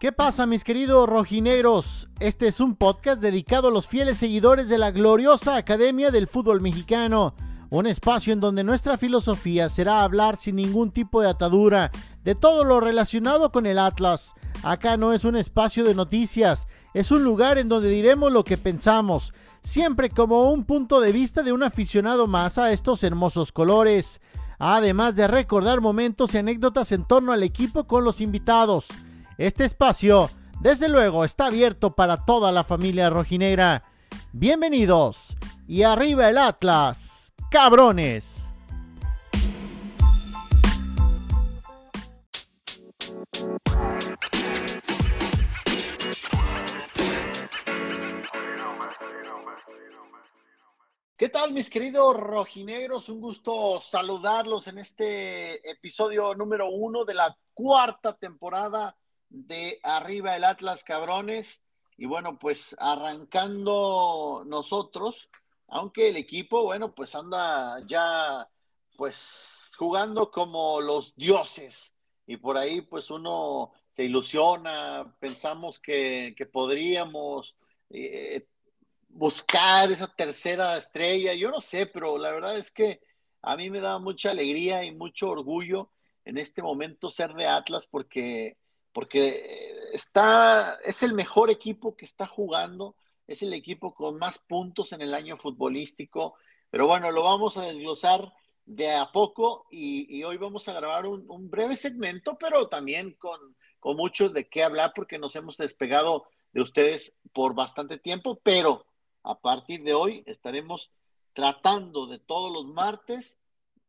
¿Qué pasa mis queridos rojineros? Este es un podcast dedicado a los fieles seguidores de la gloriosa Academia del Fútbol Mexicano, un espacio en donde nuestra filosofía será hablar sin ningún tipo de atadura de todo lo relacionado con el Atlas. Acá no es un espacio de noticias, es un lugar en donde diremos lo que pensamos, siempre como un punto de vista de un aficionado más a estos hermosos colores, además de recordar momentos y anécdotas en torno al equipo con los invitados. Este espacio, desde luego, está abierto para toda la familia rojinegra. Bienvenidos y arriba el Atlas, cabrones. ¿Qué tal mis queridos rojinegros? Un gusto saludarlos en este episodio número uno de la cuarta temporada de arriba el Atlas Cabrones. Y bueno, pues arrancando nosotros, aunque el equipo, bueno, pues anda ya, pues jugando como los dioses. Y por ahí, pues uno se ilusiona, pensamos que, podríamos eh, buscar esa tercera estrella. Yo no sé, pero la verdad es que a mí me da mucha alegría y mucho orgullo en este momento ser de Atlas porque porque está, es el mejor equipo que está jugando, es el equipo con más puntos en el año futbolístico, pero bueno, lo vamos a desglosar de a poco y, hoy vamos a grabar un, breve segmento, pero también con, con mucho de qué hablar porque nos hemos despegado de ustedes por bastante tiempo, pero a partir de hoy estaremos tratando de todos los martes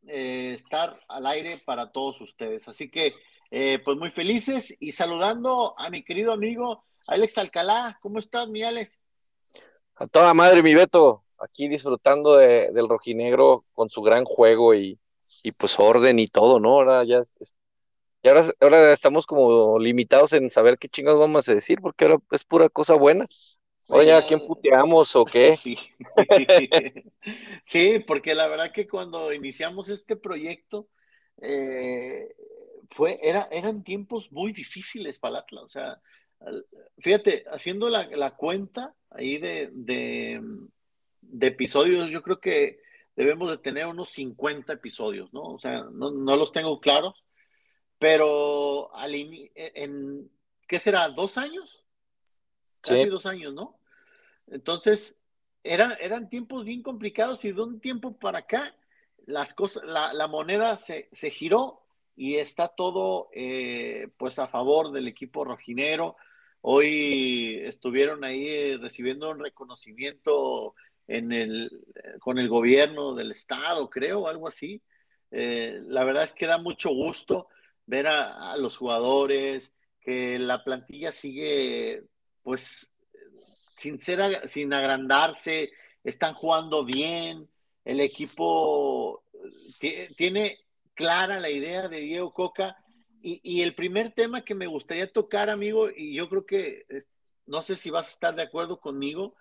eh, estar al aire para todos ustedes. Así que eh, pues muy felices y saludando a mi querido amigo Alex Alcalá. ¿Cómo estás, mi Alex? A toda madre, mi Beto, aquí disfrutando del rojinegro con su gran juego y, pues orden y todo, ¿no? Ahora ya y ahora, ahora estamos como limitados en saber qué chingados vamos a decir, porque ahora es pura cosa buena. Oye, ¿a quién puteamos o qué? Sí. sí, porque la verdad que cuando iniciamos este proyecto, eh, fue, era, eran tiempos muy difíciles para Atlas. O sea, fíjate, haciendo la, cuenta ahí de, de, episodios, yo creo que debemos de tener unos 50 episodios, ¿no? O sea, no, los tengo claros, pero al en, ¿qué será? ¿Dos años? Casi dos años, ¿no? Entonces, eran, eran tiempos bien complicados y de un tiempo para acá, las cosas, la, la moneda se, se giró y está todo eh, pues a favor del equipo rojinero. Hoy estuvieron ahí recibiendo un reconocimiento en el, con el gobierno del estado, creo, algo así. Eh, la verdad es que da mucho gusto ver a, los jugadores, que la plantilla sigue pues sin, ser, sin agrandarse, están jugando bien, el equipo tiene clara la idea de Diego Coca. Y, el primer tema que me gustaría tocar, amigo, y yo creo que no sé si vas a estar de acuerdo conmigo,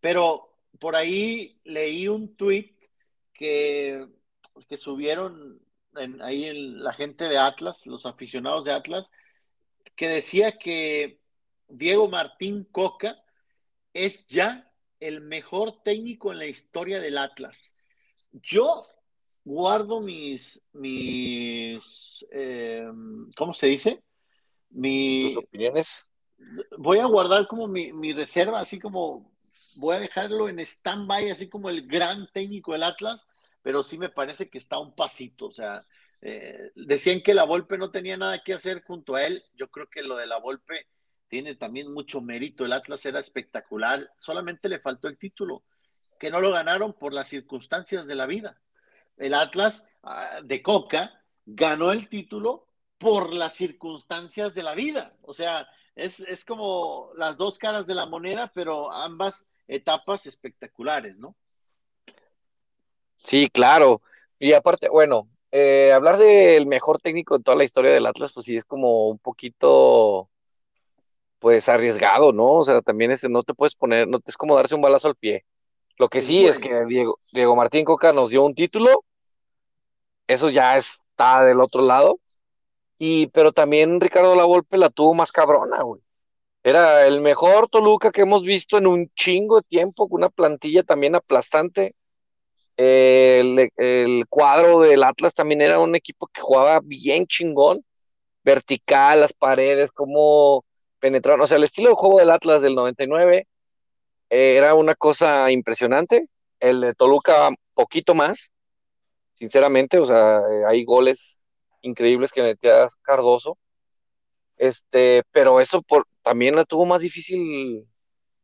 pero por ahí leí un tweet que, que subieron ahí en, la gente de Atlas, los aficionados de Atlas, que decía que Diego Martín Coca es ya el mejor técnico en la historia del Atlas. Yo guardo mis, mis eh, ¿cómo se dice? Mis opiniones. Voy a guardar como mi, mi reserva, así como voy a dejarlo en stand-by, así como el gran técnico del Atlas, pero sí me parece que está un pasito. O sea, eh, decían que la Volpe no tenía nada que hacer junto a él. Yo creo que lo de la Volpe tiene también mucho mérito. El Atlas era espectacular, solamente le faltó el título, que no lo ganaron por las circunstancias de la vida el Atlas ah, de Coca ganó el título por las circunstancias de la vida. O sea, es, como las dos caras de la moneda, pero ambas etapas espectaculares, ¿no? Sí, claro. Y aparte, bueno, eh, hablar del mejor técnico de toda la historia del Atlas, pues sí es como un poquito, pues arriesgado, ¿no? O sea, también es, no te puedes poner, no es como darse un balazo al pie. Lo que sí, es que Diego, Diego Martín Coca nos dio un título, eso ya está del otro lado, Y, pero también Ricardo Lavolpe la tuvo más cabrona, güey. Era el mejor Toluca que hemos visto en un chingo de tiempo, con una plantilla también aplastante. El, el, cuadro del Atlas también era un equipo que jugaba bien chingón, vertical, las paredes, cómo penetraron. O sea, el estilo de juego del Atlas del 99 eh, era una cosa impresionante. El de Toluca, poquito más, sinceramente. O sea, eh, hay goles increíbles que metía Cardoso. Este, pero eso por, también la tuvo más difícil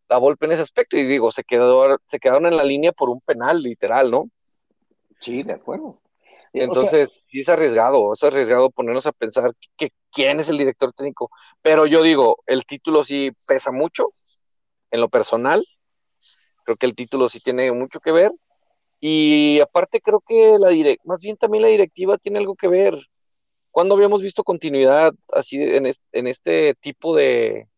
la Volpe en ese aspecto. Y digo, se, quedó, se quedaron en la línea por un penal, literal, ¿no? Sí, de acuerdo. Entonces, sí es arriesgado, es arriesgado ponernos a pensar que, quién es el director técnico. Pero yo digo, el título sí pesa mucho en lo personal. Creo que el título sí tiene mucho que ver. Y aparte creo que la direct, más bien también la directiva tiene algo que ver. ¿Cuándo habíamos visto continuidad así en este, tipo de...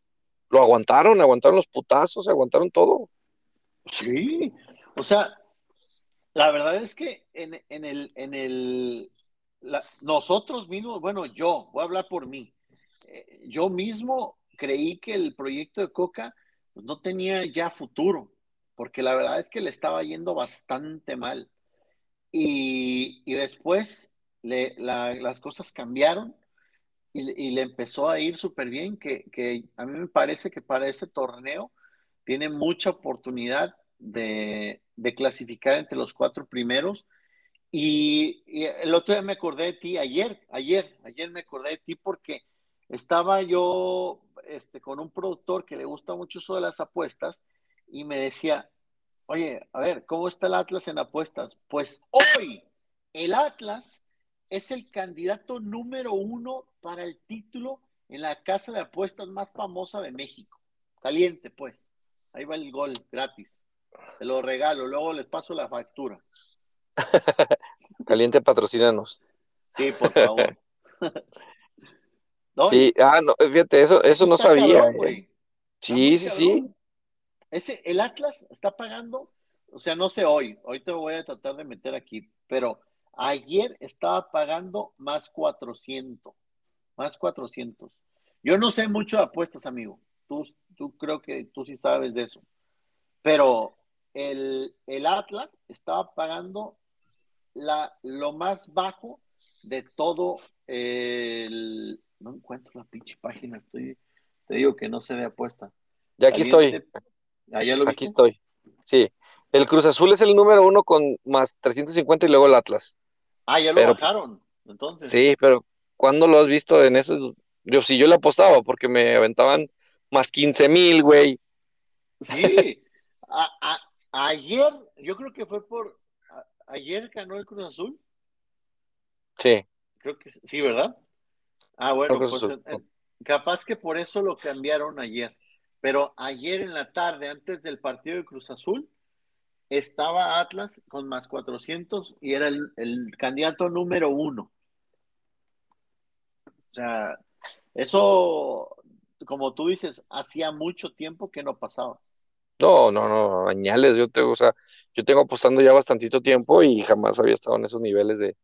Lo aguantaron, aguantaron los putazos, aguantaron todo. Sí, o sea, la verdad es que en, el, en el, nosotros mismos, bueno, yo, voy a hablar por mí, eh, yo mismo creí que el proyecto de Coca pues, no tenía ya futuro, porque la verdad es que le estaba yendo bastante mal. Y, y después las cosas cambiaron y, le empezó a ir súper bien, que, que, a mí me parece que para ese torneo tiene mucha oportunidad de, de clasificar entre los cuatro primeros. Y, el otro día me acordé de ti, ayer, ayer, ayer me acordé de ti porque estaba yo este, con un productor que le gusta mucho eso de las apuestas y me decía, oye, a ver, ¿cómo está el Atlas en apuestas? Pues hoy el Atlas es el candidato número uno para el título en la casa de apuestas más famosa de México. Caliente, pues. Ahí va el gol, gratis. Te lo regalo, luego les paso la factura. Caliente, patrocínanos. Sí, por favor. Sí, ah, no, fíjate, eso, eso no sabía. Eh. Sí, sí, sí. Ese, el Atlas está pagando, o sea, no sé hoy, ahorita voy a tratar de meter aquí, pero Ayer estaba pagando más 400, más 400. Yo no sé mucho de apuestas, amigo. Tú, tú creo que tú sí sabes de eso. Pero el, Atlas estaba pagando la, lo más bajo de todo el... No encuentro la pinche página, estoy, te digo que no sé de apuesta. Ya aquí estoy. ¿Ah, lo aquí estoy. Sí. El Cruz Azul es el número uno con más 350 y luego el Atlas. Ah, ya lo pero, pues, bajaron, entonces. Sí, pero ¿cuándo lo has visto en ese? Yo sí, yo le apostaba porque me aventaban más 15 mil, güey. Sí, ayer, yo creo que fue por, ayer ganó el Cruz Azul. Sí. Creo que sí, ¿verdad? Ah, bueno, pues eh, capaz que por eso lo cambiaron ayer. Pero ayer en la tarde, antes del partido de Cruz Azul, estaba Atlas con más 400 y era el, candidato número uno. O sea, eso, como tú dices, hacía mucho tiempo que no pasaba. No, no, no, añales, yo tengo, o sea, yo tengo apostando ya bastantito tiempo y jamás había estado en esos niveles de,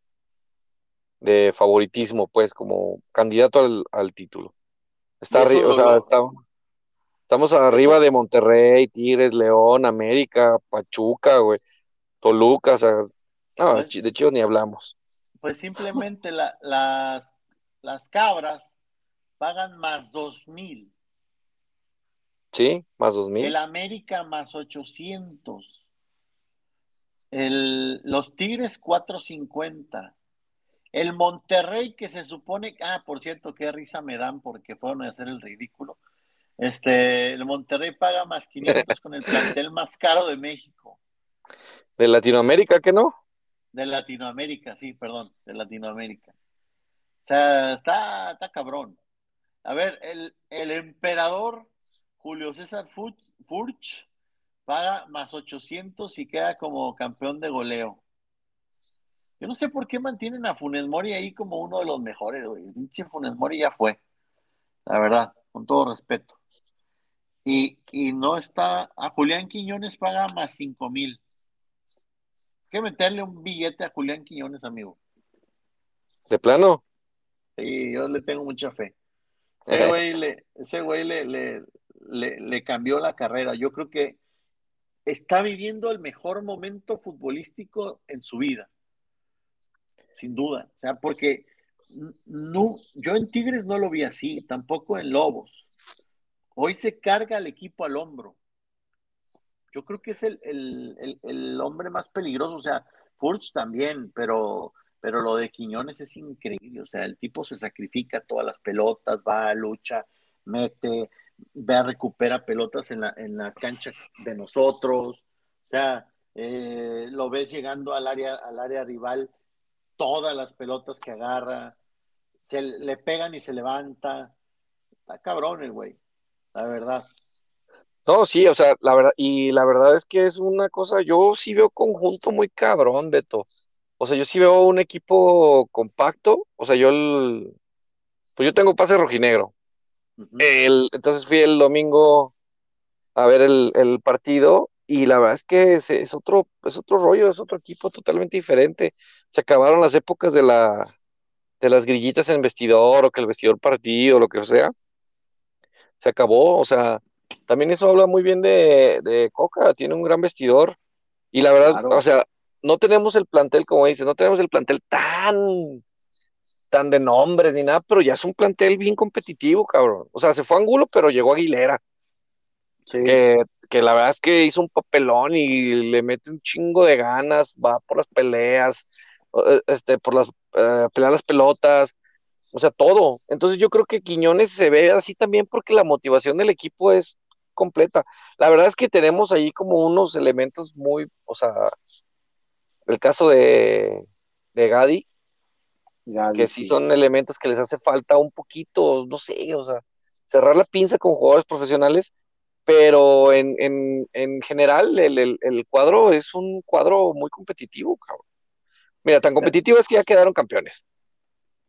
de favoritismo, pues, como candidato al, título. Está arriba, o sea, está, Estamos arriba de Monterrey, Tigres, León, América, Pachuca, güey, Toluca, o sea, no, pues de hecho ni hablamos. Pues simplemente la, las, las cabras pagan más dos mil. Sí, más dos mil. El América más ochocientos. El, los Tigres cuatro cincuenta. El Monterrey que se supone, ah, por cierto, qué risa me dan porque fueron a hacer el ridículo. Este, el Monterrey paga más 500 con el plantel más caro de México. ¿De Latinoamérica que no? De Latinoamérica, sí, perdón, de Latinoamérica. O sea, está, está cabrón. A ver, el, el emperador Julio César Furch paga más 800 y queda como campeón de goleo. Yo no sé por qué mantienen a Funes Mori ahí como uno de los mejores, güey. Pinche Funes Mori ya fue, la verdad con todo respeto. Y, no está, a Julián Quiñones paga más cinco mil. Hay que meterle un billete a Julián Quiñones, amigo. ¿De plano? Sí, yo le tengo mucha fe. Ese güey, le, ese güey le, le, le, cambió la carrera. Yo creo que está viviendo el mejor momento futbolístico en su vida. Sin duda. O sea, porque no, yo en Tigres no lo vi así, tampoco en Lobos. Hoy se carga al equipo al hombro. Yo creo que es el, el, el, hombre más peligroso. O sea, Furch también, pero, pero lo de Quiñones es increíble. O sea, el tipo se sacrifica todas las pelotas, va, a lucha, mete, ve, recupera pelotas en la, en la cancha de nosotros. O sea, eh, lo ves llegando al área, al área rival, todas las pelotas que agarra, se le pegan y se levanta. Está cabrón el güey, la verdad. No, sí, o sea, la verdad, y la verdad es que es una cosa, yo sí veo conjunto muy cabrón, Beto. O sea, yo sí veo un equipo compacto, o sea, yo el, pues yo tengo pase rojinegro. el, entonces fui el domingo a ver el, partido y la verdad es que es, otro, es otro rollo, es otro equipo totalmente diferente. Se acabaron las épocas de la de las grillitas en vestidor o que el vestidor partido, lo que sea. Se acabó, o sea, también eso habla muy bien de, Coca, tiene un gran vestidor. Y la verdad, o sea, no tenemos el plantel, como dices, no tenemos el plantel tan, tan de nombre ni nada, pero ya es un plantel bien competitivo, cabrón. O sea, se fue Angulo, pero llegó Aguilera. Que, que, la verdad es que hizo un papelón y le mete un chingo de ganas, va por las peleas, este, por las uh, pelear las pelotas, o sea, todo. Entonces yo creo que Quiñones se ve así también porque la motivación del equipo es completa. La verdad es que tenemos ahí como unos elementos muy, o sea, el caso de, de Gadi, que sí, son elementos que les hace falta un poquito, no sé, o sea, cerrar la pinza con jugadores profesionales, pero en, en, en general el, el, el, cuadro es un cuadro muy competitivo, cabrón. Mira, tan competitivo es que ya quedaron campeones.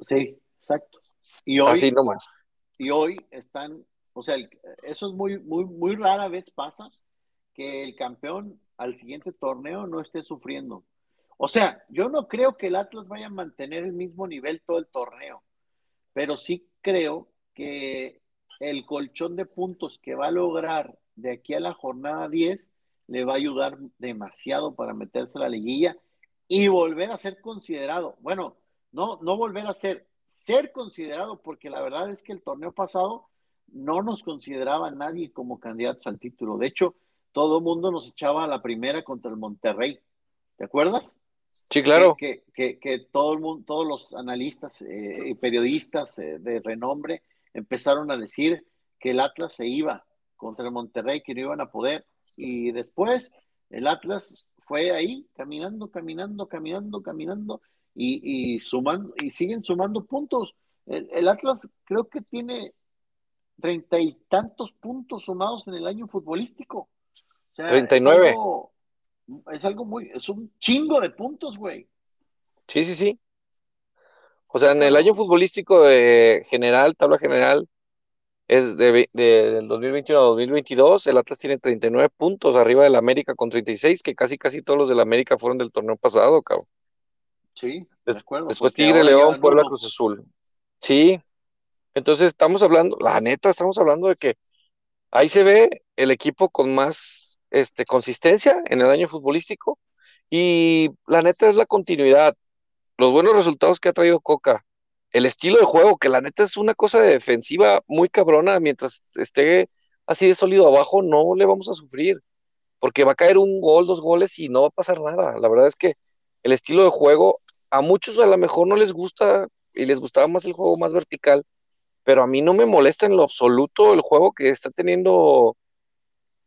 Sí, exacto. Y hoy, Así nomás. Y hoy están o sea, eso es muy, muy, muy rara vez pasa que el campeón al siguiente torneo no esté sufriendo. O sea, yo no creo que el Atlas vaya a mantener el mismo nivel todo el torneo, pero sí creo que el colchón de puntos que va a lograr de aquí a la jornada 10 le va a ayudar demasiado para meterse a la liguilla y volver a ser considerado. Bueno, no, no volver a ser, ser considerado, porque la verdad es que el torneo pasado no nos consideraba nadie como candidatos al título. De hecho, todo el mundo nos echaba a la primera contra el Monterrey. ¿Te acuerdas? Sí, claro. Que, que, todo el mundo, todos los analistas eh, y periodistas eh, de renombre empezaron a decir que el Atlas se iba contra el Monterrey, que no iban a poder. Y después el Atlas fue ahí, caminando, caminando, caminando, caminando, y, y sumando, y siguen sumando puntos. el Atlas creo que tiene treinta y tantos puntos sumados en el año futbolístico. O 39. Es algo, muy, es un chingo de puntos, güey. Sí, sí, sí. O sea, en el año futbolístico de general, tabla general, es de, del 2021 a 2022, el Atlas tiene 39 puntos arriba del América con 36, que casi casi todos los del América fueron del torneo pasado, cabrón. Sí, de acuerdo. Después Tigre, León, Puebla, Cruz Azul. Sí, entonces estamos hablando, la neta, estamos hablando de que ahí se ve el equipo con más este, consistencia en el año futbolístico y la neta es la continuidad, los buenos resultados que ha traído Coca, el estilo de juego, que la neta es una cosa de defensiva muy cabrona, mientras esté así de sólido abajo, no le vamos a sufrir, porque va a caer un gol, dos goles y no va a pasar nada. La verdad es que el estilo de juego, a muchos a lo mejor no les gusta y les gustaba más el juego más vertical, pero a mí no me molesta en lo absoluto el juego que está teniendo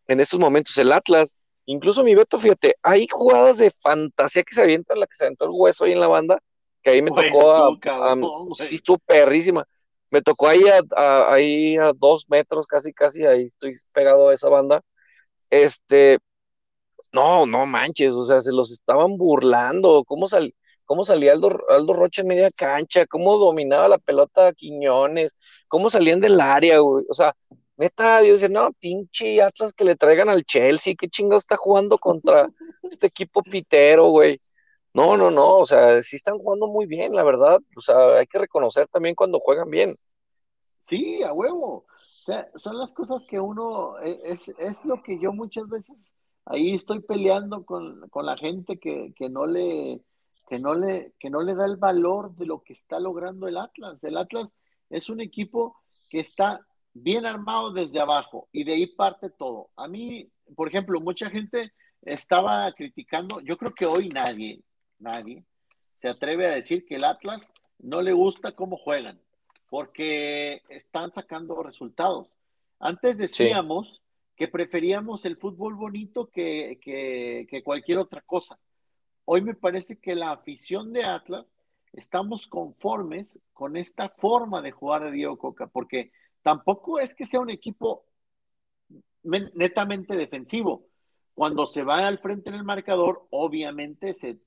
en estos momentos el Atlas. Incluso mi Beto, fíjate, hay jugadas de fantasía que se avientan, la que se aventó el hueso ahí en la banda, que ahí me tocó a, sí estuvo perrísima. Me tocó ahí a, ahí a dos metros, casi, casi, ahí estoy pegado a esa banda. Este, no, no manches, o sea, se los estaban burlando. ¿Cómo, sal, cómo salía Aldo, Aldo Rocha en media cancha, cómo dominaba la pelota Quiñones, cómo salían del área, güey. O sea, neta, Dios dice, no, pinche Atlas que le traigan al Chelsea, qué chingo está jugando contra este equipo pitero, güey. No, no, no, o sea, sí están jugando muy bien, la verdad. O sea, hay que reconocer también cuando juegan bien. Sí, a huevo. O sea, son las cosas que uno, e, es, es lo que yo muchas veces ahí estoy peleando con, con la gente que, que, no le, que, no le, que no le da el valor de lo que está logrando el Atlas. El Atlas es un equipo que está bien armado desde abajo y de ahí parte todo. A mí, por ejemplo, mucha gente estaba criticando, yo creo que hoy nadie, nadie se atreve a decir que el Atlas no le gusta cómo juegan, porque están sacando resultados. Antes decíamos que preferíamos el fútbol bonito que, que, que cualquier otra cosa. Hoy me parece que la afición de Atlas estamos conformes con esta forma de jugar de Diego Coca, porque tampoco es que sea un equipo netamente defensivo. Cuando se va al frente en el marcador, obviamente se,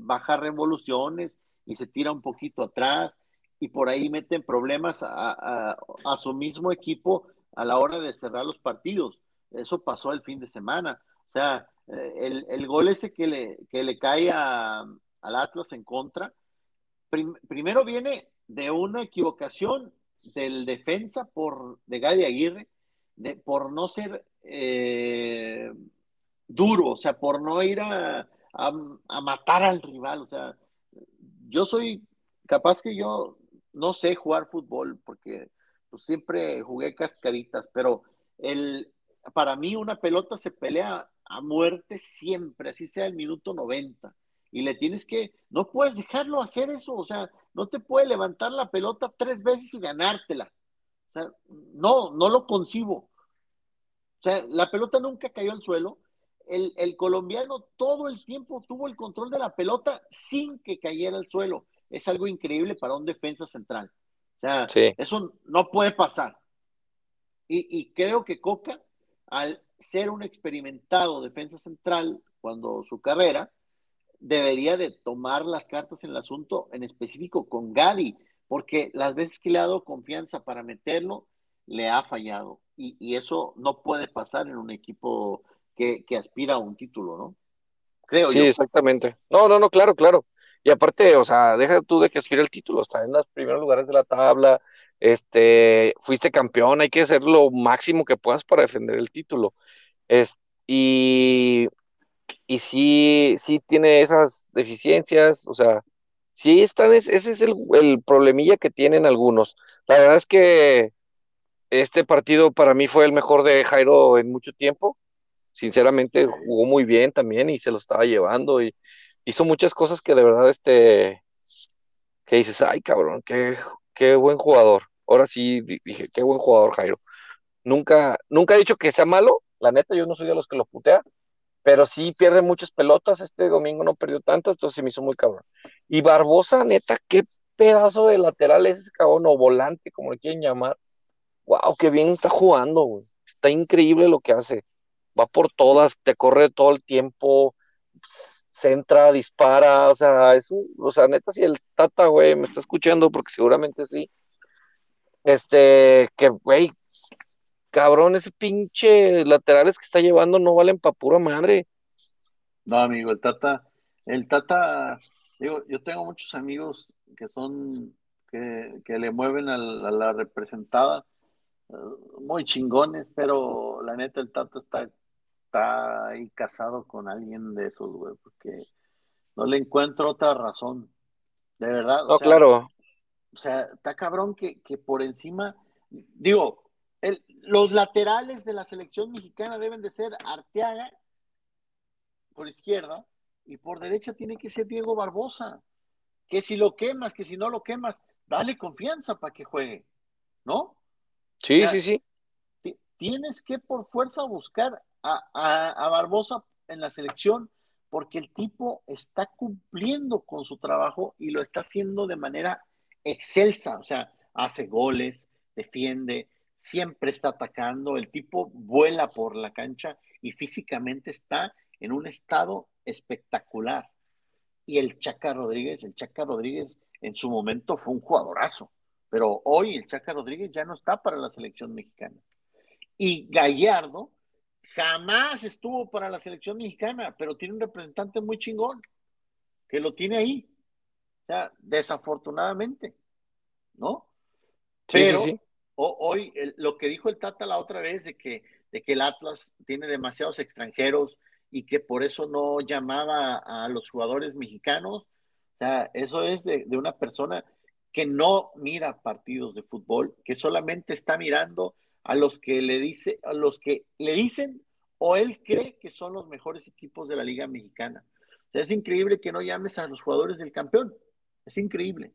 baja revoluciones y se tira un poquito atrás y por ahí meten problemas a, su mismo equipo a la hora de cerrar los partidos. Eso pasó el fin de semana. O sea, eh, el, gol ese que le, que le cae al Atlas en contra, primero viene de una equivocación del defensa por, de Gadi Aguirre, de, por no ser eh, duro, o sea, por no ir a, a, matar al rival. O sea, yo soy capaz que yo no sé jugar fútbol porque pues, siempre jugué cascaritas, pero el, para mí una pelota se pelea a muerte siempre, así sea el minuto 90 y le tienes que, no puedes dejarlo hacer eso, o sea, no te puede levantar la pelota tres veces y ganártela. O sea, no, no lo concibo. O sea, la pelota nunca cayó al suelo. El, el, colombiano todo el tiempo tuvo el control de la pelota sin que cayera al suelo. Es algo increíble para un defensa central. O sea, eso no puede pasar. Y, y creo que Coca, al ser un experimentado defensa central cuando su carrera, debería de tomar las cartas en el asunto, en específico con Gadi, porque las veces que le ha dado confianza para meterlo, le ha fallado. Y, eso no puede pasar en un equipo que, aspira a un título, ¿no? Creo sí, exactamente. No, no, no, claro, claro. Y aparte, o sea, deja tú de que aspire el título, está en los primeros lugares de la tabla, este, fuiste campeón, hay que hacer lo máximo que puedas para defender el título. Es, y y sí, sí tiene esas deficiencias, o sea, sí están, ese es el, el, problemilla que tienen algunos. La verdad es que este partido para mí fue el mejor de Jairo en mucho tiempo. Sinceramente jugó muy bien también y se lo estaba llevando y hizo muchas cosas que de verdad este que dices, ay cabrón, qué, qué buen jugador. Ahora sí dije, qué buen jugador Jairo. Nunca, nunca he dicho que sea malo, la neta, yo no soy de los que lo putea, pero sí pierde muchas pelotas. Este domingo no perdió tantas, entonces se me hizo muy cabrón. Y Barbosa, neta, qué pedazo de lateral es ese cabrón, o volante, como le quieren llamar. Wow, qué bien está jugando. Está increíble lo que hace. Va por todas, te corre todo el tiempo, centra, dispara, o sea, es o sea, neta, si el Tata, güey, me está escuchando, porque seguramente sí. Este, que, güey, cabrón, ese pinche laterales que está llevando no valen pa' pura madre. No, amigo, el Tata, el Tata, digo, yo tengo muchos amigos que son, que, le mueven a la, representada, eh, muy chingones, pero la neta el Tata está, está ahí casado con alguien de esos, güey, porque no le encuentro otra razón, de verdad. No, claro. O sea, está cabrón que, que por encima, digo, los laterales de la selección mexicana deben de ser Arteaga por izquierda y por derecha tiene que ser Diego Barbosa. Que si lo quemas, que si no lo quemas, dale confianza para que juegue, ¿no? Sí, sí, sí. Tienes que por fuerza buscar a, Barbosa en la selección porque el tipo está cumpliendo con su trabajo y lo está haciendo de manera excelsa, o sea, hace goles, defiende, siempre está atacando, el tipo vuela por la cancha y físicamente está en un estado espectacular. Y el Chaca Rodríguez, el Chaca Rodríguez en su momento fue un jugadorazo, pero hoy el Chaca Rodríguez ya no está para la selección mexicana. Y Gallardo jamás estuvo para la selección mexicana, pero tiene un representante muy chingón, que lo tiene ahí. O sea, desafortunadamente, ¿no? Pero hoy lo que dijo el Tata la otra vez de que, de que el Atlas tiene demasiados extranjeros y que por eso no llamaba a los jugadores mexicanos, o sea, eso es de, de una persona que no mira partidos de fútbol, que solamente está mirando a los que le dice, a los que le dicen o él cree que son los mejores equipos de la Liga Mexicana. Es increíble que no llames a los jugadores del campeón. Es increíble,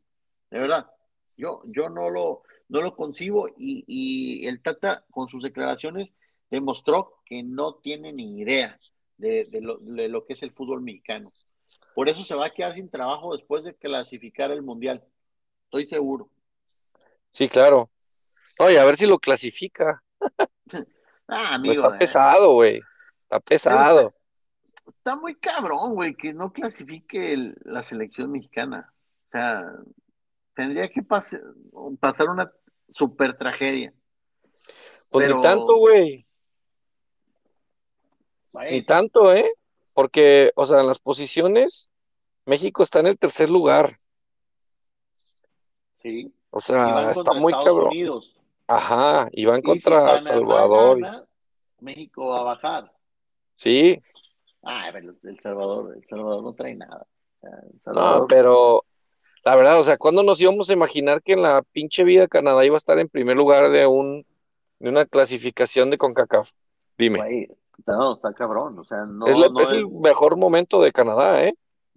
de verdad. Yo, yo no lo, no lo concibo y, y el Tata con sus declaraciones demostró que no tiene ni idea de, lo, de, lo, que es el fútbol mexicano. Por eso se va a quedar sin trabajo después de clasificar el Mundial. Estoy seguro. Sí, claro. Oye, a ver si lo clasifica. ah, amigo, está pesado, güey. Está pesado. Está, muy cabrón, güey, que no clasifique la selección mexicana. O sea, tendría que pasar una super tragedia. Pues ni tanto, güey. Ni tanto, ¿eh? Porque, o sea, en las posiciones, México está en el tercer lugar. Sí. O sea, está muy cabrón. Ajá, y van contra Salvador. México va a bajar. Sí. Ah, pero el Salvador, el Salvador no trae nada. No, pero la verdad, o sea, ¿cuándo nos íbamos a imaginar que en la pinche vida Canadá iba a estar en primer lugar de un de una clasificación de CONCACAF? Dime. no, está cabrón, o sea, no, es, es, el mejor momento de Canadá, ¿eh?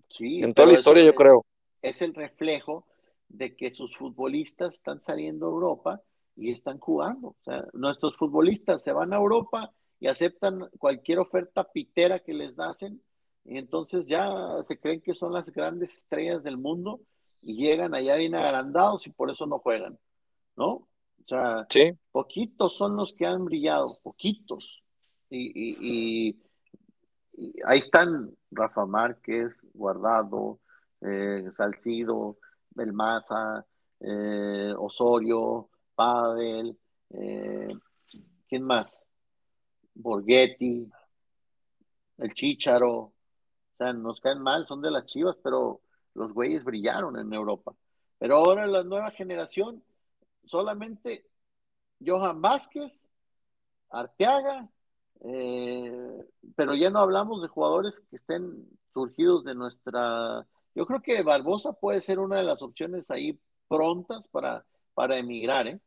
Sí. En toda la historia, yo creo. Es el reflejo de que sus futbolistas están saliendo a Europa y están jugando. O sea, nuestros futbolistas se van a Europa y aceptan cualquier oferta pitera que les hacen, y entonces ya se creen que son las grandes estrellas del mundo y llegan allá bien agrandados y por eso no juegan, ¿no? O sea, poquitos son los que han brillado, poquitos. Y, ahí están Rafa Márquez, Guardado, eh, Salcido, Belmaza, eh, Osorio, Pavel, eh, ¿quién más? Borghetti, el Chicharo, o sea, nos caen mal, son de las chivas, pero los güeyes brillaron en Europa. Pero ahora la nueva generación, solamente Johan Vázquez, Arteaga, eh, pero ya no hablamos de jugadores que estén surgidos de nuestra... Yo creo que Barbosa puede ser una de las opciones ahí prontas para, para emigrar, ¿eh?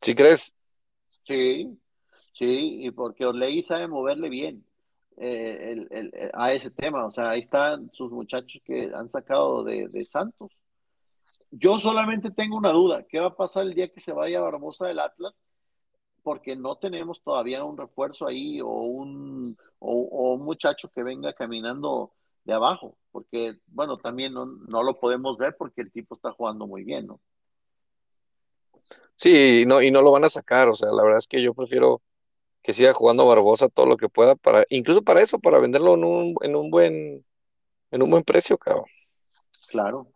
¿Sí crees? Sí, sí, y porque Orlegi sabe moverle bien eh, a ese tema. O sea, ahí están sus muchachos que han sacado de, Santos. Yo solamente tengo una duda. ¿Qué va a pasar el día que se vaya Barbosa del Atlas? Porque no tenemos todavía un refuerzo ahí o un, o, un muchacho que venga caminando de abajo. Porque, bueno, también no, no lo podemos ver porque el tipo está jugando muy bien, ¿no? Sí, no, y no lo van a sacar, o sea, la verdad es que yo prefiero que siga jugando Barbosa todo lo que pueda para, incluso para eso, para venderlo en un, en un buen, en un buen precio, cabrón. Claro.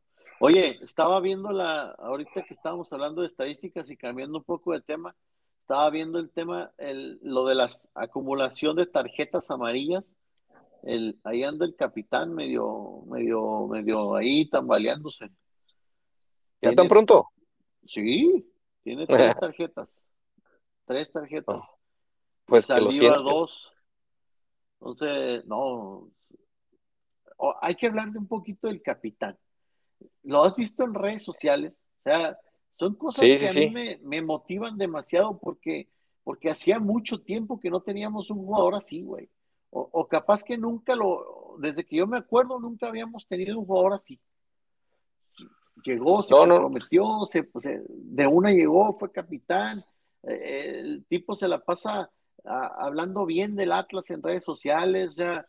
Oye, estaba viendo la, ahorita que estábamos hablando de estadísticas y cambiando un poco de tema, estaba viendo el tema, el, lo de la acumulación de tarjetas amarillas. El, ahí anda el capitán medio, medio, medio ahí tambaleándose. ¿Ya tan pronto? Sí, tiene tres tarjetas. Tres tarjetas. Oh, pues que lo siente. dos. Entonces, no. hay que hablar de un poquito del capitán. Lo has visto en redes sociales. O sea, son cosas que a mí me, motivan demasiado porque, porque hacía mucho tiempo que no teníamos un jugador así, güey. O, o, capaz que nunca lo, desde que yo me acuerdo, nunca habíamos tenido un jugador así llegó, se comprometió, se, pues, eh, de una llegó, fue capitán. Eh, el tipo se la pasa hablando bien del Atlas en redes sociales, ya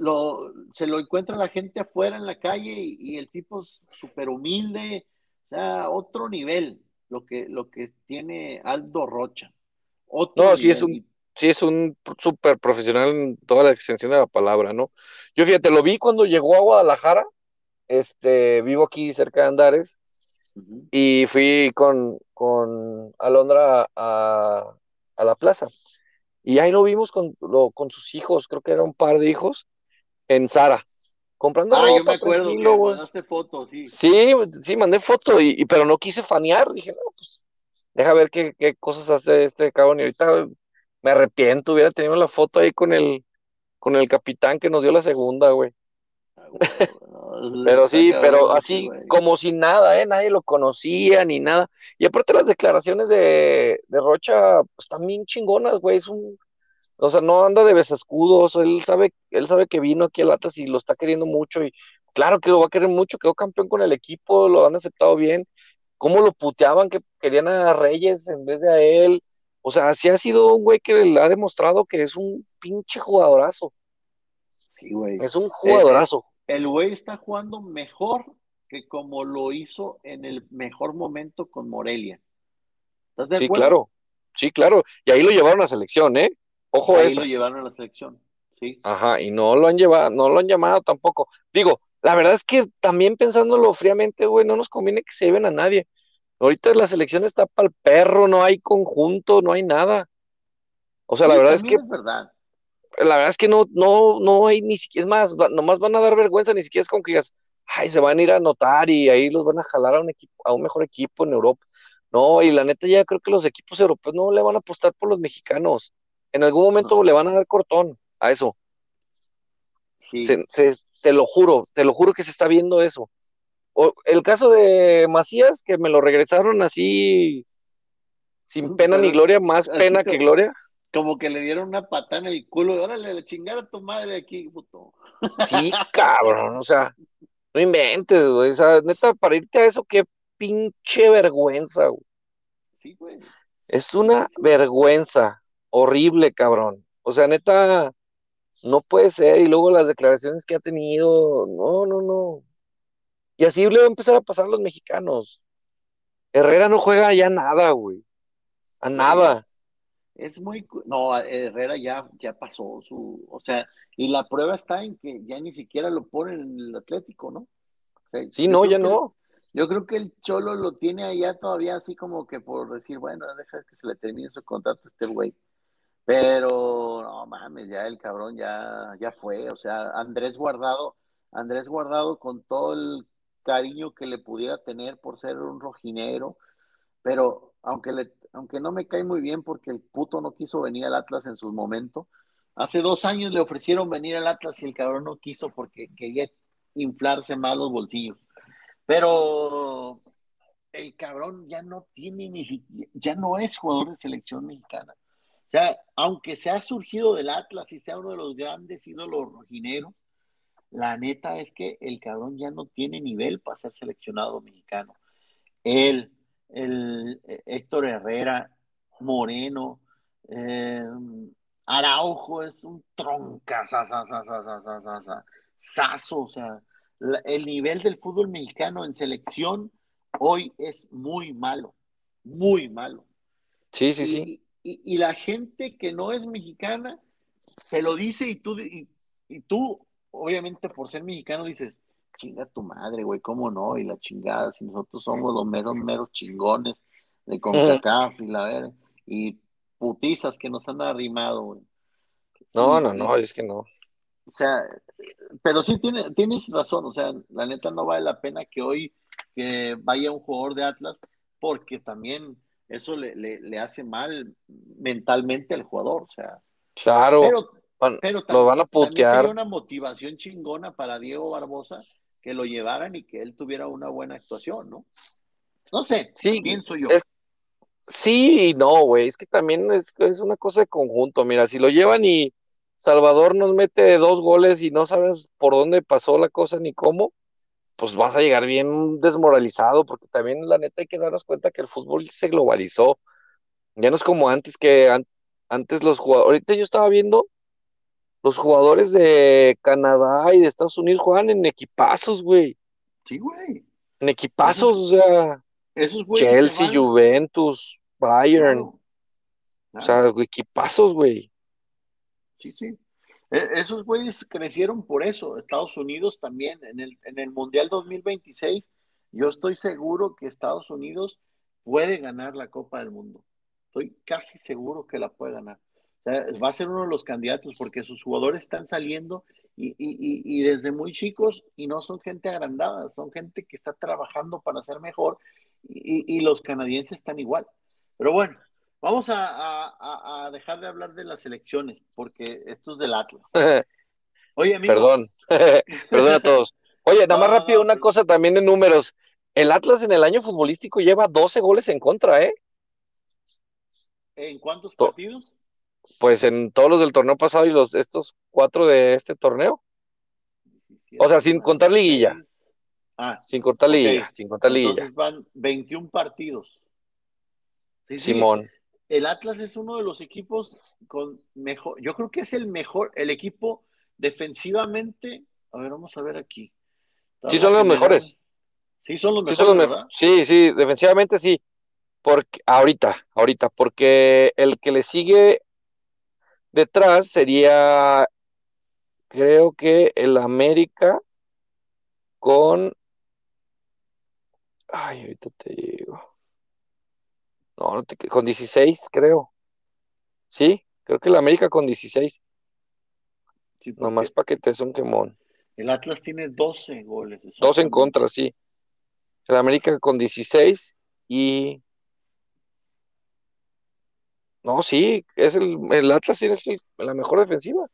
lo, se lo encuentra la gente afuera en la calle y, el tipo es súper humilde, o sea, otro nivel lo que, lo que tiene Aldo Rocha. no, sí es un, sí es un súper profesional en toda la extensión de la palabra, ¿no? Yo fíjate, lo vi cuando llegó a Guadalajara, este, vivo aquí cerca de Andares y fui con, con Alondra a, la plaza. Y ahí lo vimos con, con sus hijos, creo que era un par de hijos. en Zara. Comprando ah, yo me acuerdo que mandaste fotos, sí. Sí, sí, mandé foto, y, pero no quise fanear. Dije, no, pues, deja ver qué, qué cosas hace este cabrón. Y ahorita me arrepiento, hubiera tenido la foto ahí con el, con el capitán que nos dio la segunda, güey. Pero sí, pero así como sin nada, ¿eh? Nadie lo conocía ni nada. Y aparte las declaraciones de, de Rocha pues, están bien chingonas, güey. Es un, o sea, no anda de besescudos, él sabe, él sabe que vino aquí al Atlas y lo está queriendo mucho y claro que lo va a querer mucho, quedó campeón con el equipo, lo han aceptado bien. ¿Cómo lo puteaban que querían a Reyes en vez de a él? O sea, sí ha sido un güey que le ha demostrado que es un pinche jugadorazo. Sí, güey. Es un jugadorazo. El güey está jugando mejor que como lo hizo en el mejor momento con Morelia. ¿Estás de sí, claro. Sí, claro. Y ahí lo llevaron a selección, ¿eh? Ojo ahí eso. lo llevaron a la selección. Sí. Ajá, y no lo han llevado, no lo han llamado tampoco. Digo, la verdad es que también pensándolo fríamente, güey, no nos conviene que se lleven a nadie. Ahorita la selección está para el perro, no hay conjunto, no hay nada. O sea, la verdad es que. Es verdad. La verdad es que no, no, no hay ni siquiera, es más, nomás van a dar vergüenza, ni siquiera es como que digas, ay, se van a ir a anotar y ahí los van a jalar a un equipo, a un mejor equipo en Europa. No, y la neta ya creo que los equipos europeos no le van a apostar por los mexicanos. En algún momento le van a dar cortón a eso. Sí. te lo juro, te lo juro que se está viendo eso el caso de Macías, que me lo regresaron así, sin pena ni gloria, más pena que gloria. Como que le dieron una patada en el culo, órale, le chingar a tu madre aquí, puto. Sí, cabrón, o sea, no inventes, güey, o sea, neta, para irte a eso, qué pinche vergüenza, güey. Sí, güey. Es una vergüenza horrible, cabrón. O sea, neta, no puede ser. Y luego las declaraciones que ha tenido, no, no, no. Y así le va a empezar a pasar a los mexicanos. Herrera no juega ya nada, güey. A nada. Es muy. No, Herrera ya, ya pasó su. O sea, y la prueba está en que ya ni siquiera lo ponen en el Atlético, ¿no? sí, no, ya no. Yo creo que el Cholo lo tiene allá todavía así como que por decir, bueno, deja que se le termine su contrato a este güey. Pero, no mames, ya el cabrón ya, ya fue. O sea, Andrés Guardado, Andrés Guardado con todo el cariño que le pudiera tener por ser un rojinero, pero aunque, le, aunque no me cae muy bien porque el puto no quiso venir al Atlas en su momento, hace dos años le ofrecieron venir al Atlas y el cabrón no quiso porque quería inflarse más los bolsillos. Pero el cabrón ya no tiene ni siquiera, ya no es jugador de selección mexicana. O aunque se ha surgido del Atlas y sea uno de los grandes ídolos rojineros, la neta es que el cabrón ya no tiene nivel para ser seleccionado mexicano. Él, el, eh, Héctor Herrera, Moreno, eh, Araujo es un tronca, saso, o sea, el nivel del fútbol mexicano en selección hoy es muy malo, muy malo. Sí, sí, sí. Y, la gente que no es mexicana se lo dice y tú, y tú obviamente por ser mexicano dices, chinga tu madre, güey, ¿cómo no? Y la chingada, si nosotros somos los meros, meros chingones de CONCACAF y la ver, y putizas que nos han arrimado, güey. No, no, no, es que no. O sea, pero sí tiene, tienes razón, o sea, la neta no vale la pena que hoy que vaya un jugador de Atlas, porque también eso le, le, hace mal mentalmente al jugador, o sea. Claro. Pero pero lo van a putear. Sería una motivación chingona para Diego Barbosa que lo llevaran y que él tuviera una buena actuación, ¿no? No sé, sí, pienso yo. sí y no, güey, es que también es, es una cosa de conjunto. Mira, si lo llevan y Salvador nos mete dos goles y no sabes por dónde pasó la cosa ni cómo, pues vas a llegar bien desmoralizado, porque también la neta hay que darnos cuenta que el fútbol se globalizó. Ya no es como antes que antes los jugadores, ahorita yo estaba viendo los jugadores de Canadá y de Estados Unidos juegan en equipazos, güey. Sí, güey. En equipazos, o sea. Esos Chelsea, Juventus, Bayern. O sea, equipazos, güey. Sí, sí. E, esos güeyes crecieron por eso. Estados Unidos también. En el, en el Mundial 2026, yo estoy seguro que Estados Unidos puede ganar la Copa del Mundo. Estoy casi seguro que la puede ganar va a ser uno de los candidatos porque sus jugadores están saliendo y, desde muy chicos y no son gente agrandada, son gente que está trabajando para ser mejor y, los canadienses están igual. Pero bueno, vamos a, dejar de hablar de las elecciones porque esto es del Atlas. Oye, amigo. Perdón, perdón a todos. Oye, nada más rápido, una cosa también de números. El Atlas en el año futbolístico lleva 12 goles en contra, ¿eh? ¿En cuántos partidos? Pues en todos los del torneo pasado y los estos cuatro de este torneo. O sea, sin contar liguilla. Ah, sin contar liguilla, sin contar liguilla. Entonces van 21 partidos. Simón. El Atlas es uno de los equipos con mejor, yo creo que es el mejor, el equipo defensivamente. A ver, vamos a ver aquí. Sí, son los mejores. Sí, son los mejores. Sí, sí, defensivamente sí. Porque, ahorita, ahorita, porque el que le sigue detrás sería, creo que el América con. Ay, ahorita te digo. No, no te, con 16, creo. Sí, creo que el América con 16. Nomás para que te des un quemón. El Atlas tiene 12 goles. 12 en contra, sí. El América con 16 y no, sí, es el, el Atlas es la mejor defensiva.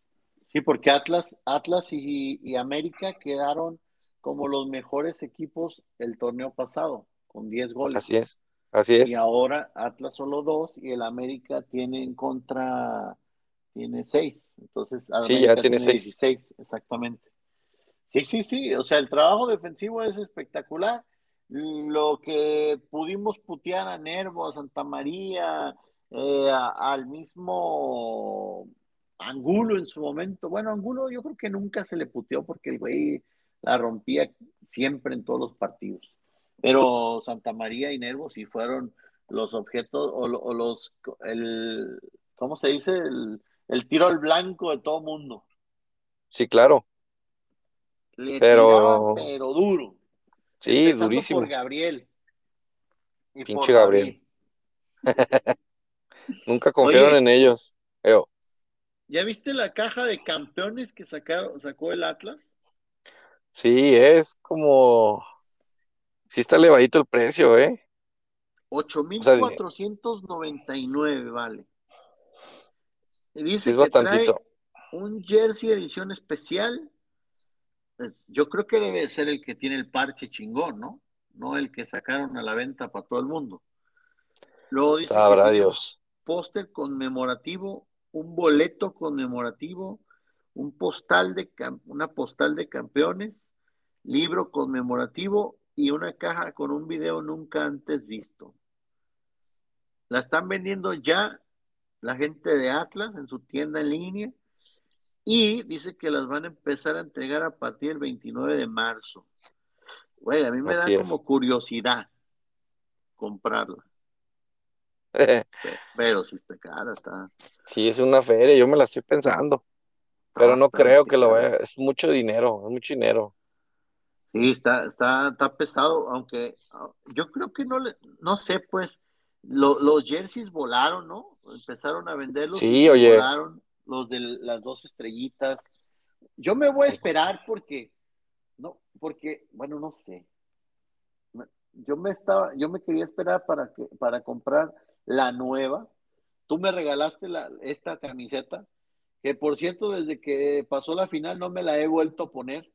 Sí, porque Atlas, Atlas y, América quedaron como los mejores equipos el torneo pasado, con 10 goles. Así es, así es. Y ahora Atlas solo dos y el América tiene en contra, tiene 6. Entonces, sí, ya tiene 6. exactamente. Sí, sí, sí, o sea, el trabajo defensivo es espectacular. Lo que pudimos putear a Nervo, a Santa María, eh, al mismo Angulo en su momento. Bueno, Angulo yo creo que nunca se le puteó porque el güey la rompía siempre en todos los partidos. Pero Santa María y Nervo sí fueron los objetos o, los, el, ¿cómo se dice? El, tiro al blanco de todo mundo. Sí, claro. pero... pero duro. Sí, durísimo. Por Gabriel. Pinche Gabriel. Nunca confiaron en ellos. ¿Ya viste la caja de campeones que sacaron, sacó el Atlas? Sí, es como. Sí está elevadito el precio, ¿eh? 8,499 vale. Dice es bastantito. un jersey edición especial. Pues, yo creo que debe ser el que tiene el parche chingón, ¿no? No el que sacaron a la venta para todo el mundo. Luego dice Sabrá Dios póster conmemorativo, un boleto conmemorativo, un postal de una postal de campeones, libro conmemorativo y una caja con un video nunca antes visto. La están vendiendo ya la gente de Atlas en su tienda en línea y dice que las van a empezar a entregar a partir del 29 de marzo. Güey, a mí me da como curiosidad comprarla. Pero si está cara, está. Sí, es una feria, yo me la estoy pensando. Pero no creo que lo vaya, es mucho dinero, es mucho dinero. Sí, está, está, está pesado, aunque ah, yo creo que no le, no sé, pues, los jerseys volaron, ¿no? Empezaron a venderlos. Sí, oye. Volaron los de las dos estrellitas. Yo me voy a esperar porque, no, porque, bueno, no sé. Yo me estaba, yo me quería esperar para que, para comprar la nueva. Tú me regalaste la, esta camiseta, que por cierto, desde que pasó la final no me la he vuelto a poner,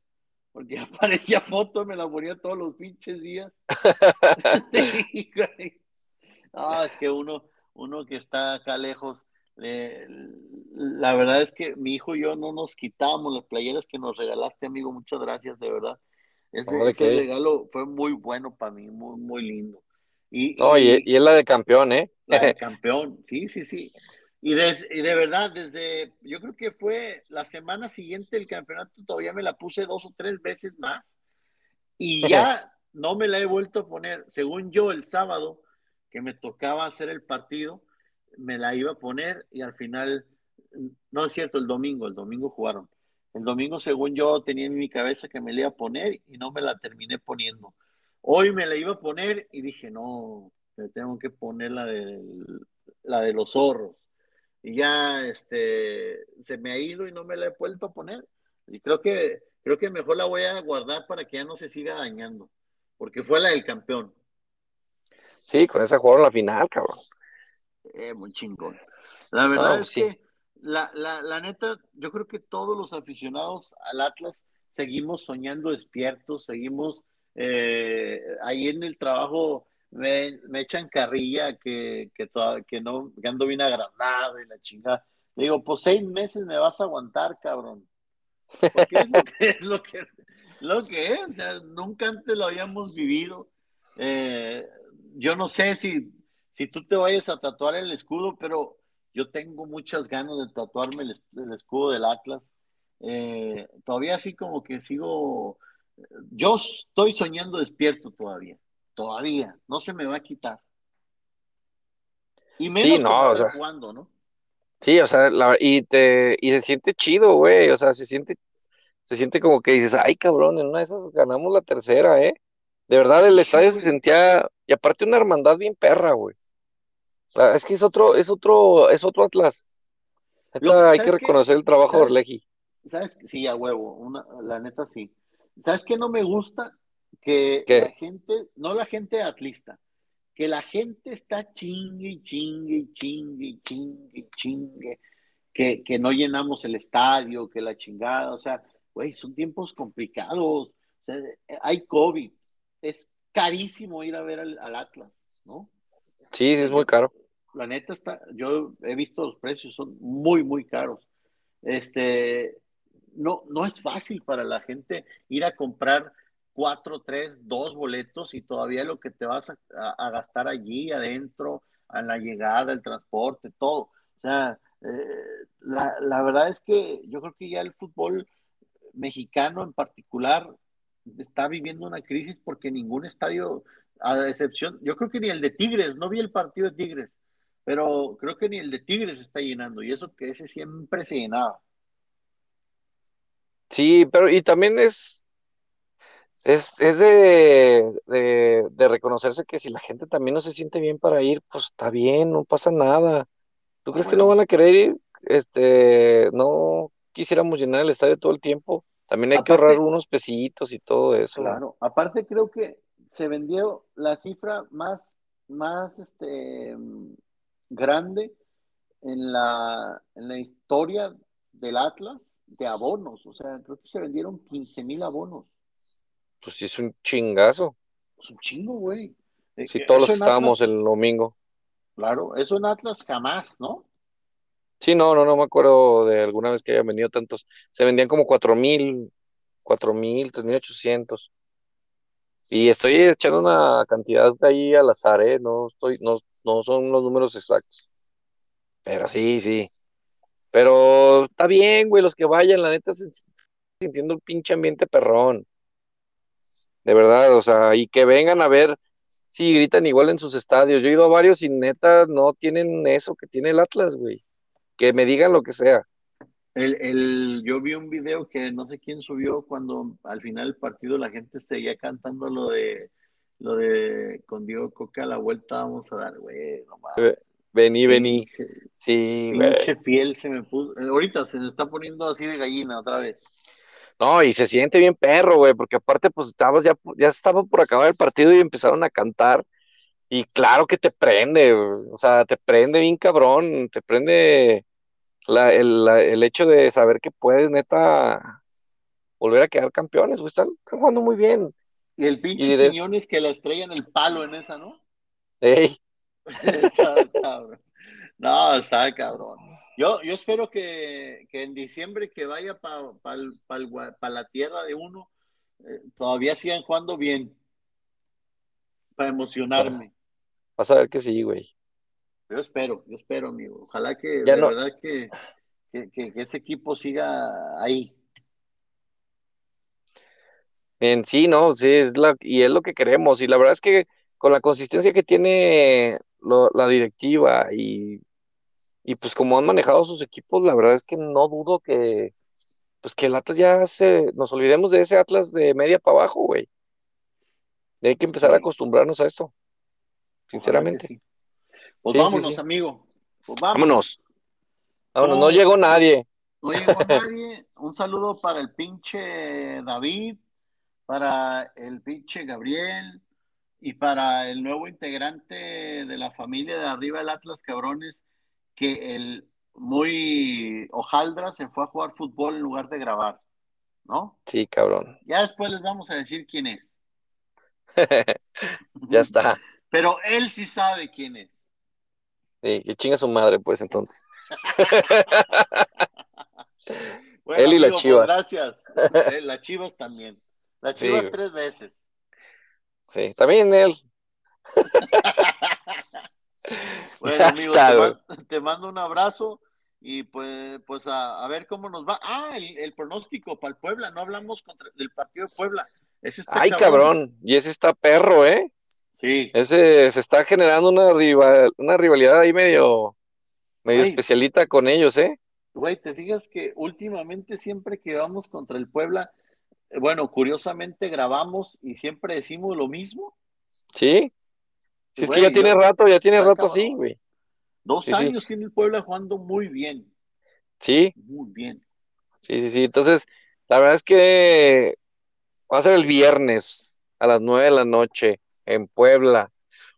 porque aparecía foto, me la ponía todos los pinches días. ah, es que uno, uno que está acá lejos, la verdad es que mi hijo y yo no nos quitamos las playeras que nos regalaste, amigo. Muchas gracias, de verdad. Ese, ese regalo fue muy bueno para mí, muy, muy lindo. Y, y, es la de campeón, ¿eh? La de campeón, sí, sí, sí. Y de, y de verdad, desde, yo creo que fue la semana siguiente del campeonato, todavía me la puse dos o tres veces más. Y ya no me la he vuelto a poner. Según yo, el sábado, que me tocaba hacer el partido, me la iba a poner y al final, no es cierto, el domingo, el domingo jugaron. El domingo, según yo, tenía en mi cabeza que me la iba a poner y no me la terminé poniendo. Hoy me la iba a poner y dije, no, tengo que poner la de, la de los zorros. Y ya este, se me ha ido y no me la he vuelto a poner. Y creo que, creo que mejor la voy a guardar para que ya no se siga dañando, porque fue la del campeón. Sí, con esa jugaron la final, cabrón. Eh, muy chingón. La verdad es que la, la, la neta, yo creo que todos los aficionados al Atlas seguimos soñando despiertos, seguimos eh, ahí en el trabajo me, echan carrilla que, que, no que ando bien agrandado y la chingada. Le digo, pues seis meses me vas a aguantar, cabrón. Es lo que es, nunca antes lo habíamos vivido. Eh, yo no sé si, si tú te vayas a tatuar el escudo, pero yo tengo muchas ganas de tatuarme el, escudo del Atlas. Eh, todavía así como que sigo, yo estoy soñando despierto todavía, todavía, no se me va a quitar. Y menos sí, no, o sea, jugando, ¿no? Sí, o sea, y te, y se siente chido, güey, o sea, se siente, se siente como que dices, ay cabrón, en una de esas ganamos la tercera, eh. De verdad, el estadio se sentía, y aparte una hermandad bien perra, güey. Es que es otro, es otro, es otro Atlas. hay que reconocer el trabajo de Orleji. ¿Sabes? Sí, a huevo, una, la neta sí. ¿Sabes qué no me gusta? Que la gente, no la gente atlista, que la gente está chingue, chingue, chingue, chingue, chingue, que, que no llenamos el estadio, que la chingada, o sea, güey, son tiempos complicados, hay COVID, es carísimo ir a ver al, Atlas, ¿no? Sí, sí, es muy caro. La neta está, yo he visto los precios, son muy, muy caros. Este, no, no es fácil para la gente ir a comprar cuatro, tres, dos boletos y todavía lo que te vas a, gastar allí adentro, a la llegada, el transporte, todo. O sea, eh, la, verdad es que yo creo que ya el fútbol mexicano en particular está viviendo una crisis porque ningún estadio, a excepción, yo creo que ni el de Tigres, no vi el partido de Tigres, pero creo que ni el de Tigres está llenando y eso que ese siempre se llenaba. Sí, pero y también es, es, es de, de, reconocerse que si la gente también no se siente bien para ir, pues está bien, no pasa nada. ¿Tú crees que no van a querer ir? Este, no quisiéramos llenar el estadio todo el tiempo. También hay que ahorrar unos pesitos y todo eso. Claro, aparte creo que se vendió la cifra más, más este, grande en la, en la historia del Atlas de abonos. O sea, creo que se vendieron 15 mil abonos pues sí es un chingazo. Es un chingo, güey. Sí, todos los que estábamos el domingo. Claro, eso en Atlas jamás, ¿no? Sí, no, no, no me acuerdo de alguna vez que hayan vendido tantos. Se vendían como cuatro mil, cuatro mil, tres mil ochocientos. Y estoy echando una cantidad de ahí al azar, ¿eh? No, estoy, no, no son los números exactos. Pero sí, sí. Pero está bien, güey, los que vayan, la neta, se, sintiendo el pinche ambiente perrón de verdad, o sea, y que vengan a ver si gritan igual en sus estadios. Yo he ido a varios y neta no tienen eso que tiene el Atlas, güey. Que me digan lo que sea. El, el, yo vi un video que no sé quién subió cuando al final del partido la gente seguía cantando lo de lo de con Diego Coca a la vuelta vamos a dar, güey, no Vení, vení. Sí, pinche piel se me puso. Ahorita se me está poniendo así de gallina otra vez. No, y se siente bien perro, güey, porque aparte, pues estabas ya, ya estaba por acabar el partido y empezaron a cantar. Y claro que te prende, o sea, te prende bien cabrón, te prende el, hecho de saber que puedes, neta, volver a quedar campeones, güey, están, jugando muy bien. Y el pinche y que la estrella en el palo en esa, ¿no? Ey. No, está cabrón. Yo, yo espero que, en diciembre que vaya para pa, la tierra de uno, eh, todavía sigan jugando bien. Para emocionarme. Vas a ver que sí, güey. Yo espero, yo espero, amigo. Ojalá que de verdad que, que, ese equipo siga ahí. En sí, no, sí, es la, y es lo que queremos. Y la verdad es que con la consistencia que tiene la directiva y y pues como han manejado sus equipos, la verdad es que no dudo que, pues que el Atlas ya se, nos olvidemos de ese Atlas de media para abajo, güey. hay que empezar a acostumbrarnos a esto, sinceramente. Pues vámonos, amigo. Pues vámonos. vámonos. no llegó nadie. No llegó nadie. Un saludo para el pinche David, para el pinche Gabriel y para el nuevo integrante de la familia de arriba del Atlas Cabrones, que el muy hojaldra se fue a jugar fútbol en lugar de grabar, ¿no? Sí, cabrón. Ya después les vamos a decir quién es. ya está. Pero él sí sabe quién es. Sí, que chinga su madre, pues entonces. él y las pues, chivas. gracias. Eh, las chivas también. Las chivas tres veces. Sí, también él. bueno, amigo, te, mando un abrazo y pues, pues a, ver cómo nos va. Ah, el, pronóstico para el Puebla, no hablamos contra, del partido de Puebla. Ese Ay, cabrón, y ese está perro, ¿eh? Sí. Ese se está generando una, rival, una rivalidad ahí medio, medio especialita con ellos, ¿eh? Güey, te fijas que últimamente siempre que vamos contra el Puebla, bueno, curiosamente grabamos y siempre decimos lo mismo. Sí. Si es que ya tiene rato, ya tiene rato así, güey. Dos años tiene el Puebla jugando muy bien. Sí. Muy bien. Sí, sí, sí. Entonces, la verdad es que va a ser el viernes a las nueve de la noche en Puebla.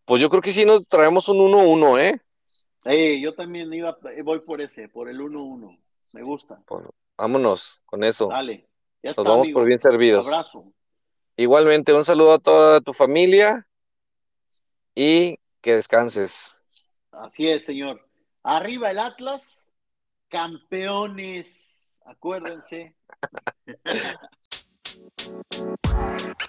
Pues yo creo que sí nos traemos un 1-1, ¿eh? Sí, yo también iba, voy por ese, por el 1-1. Me gusta. Pues, vámonos con eso. Dale. Nos vamos por bien servidos. Abrazo. Igualmente, un saludo a toda tu familia y que descanses. Así es, señor. Arriba el Atlas, campeones, acuérdense.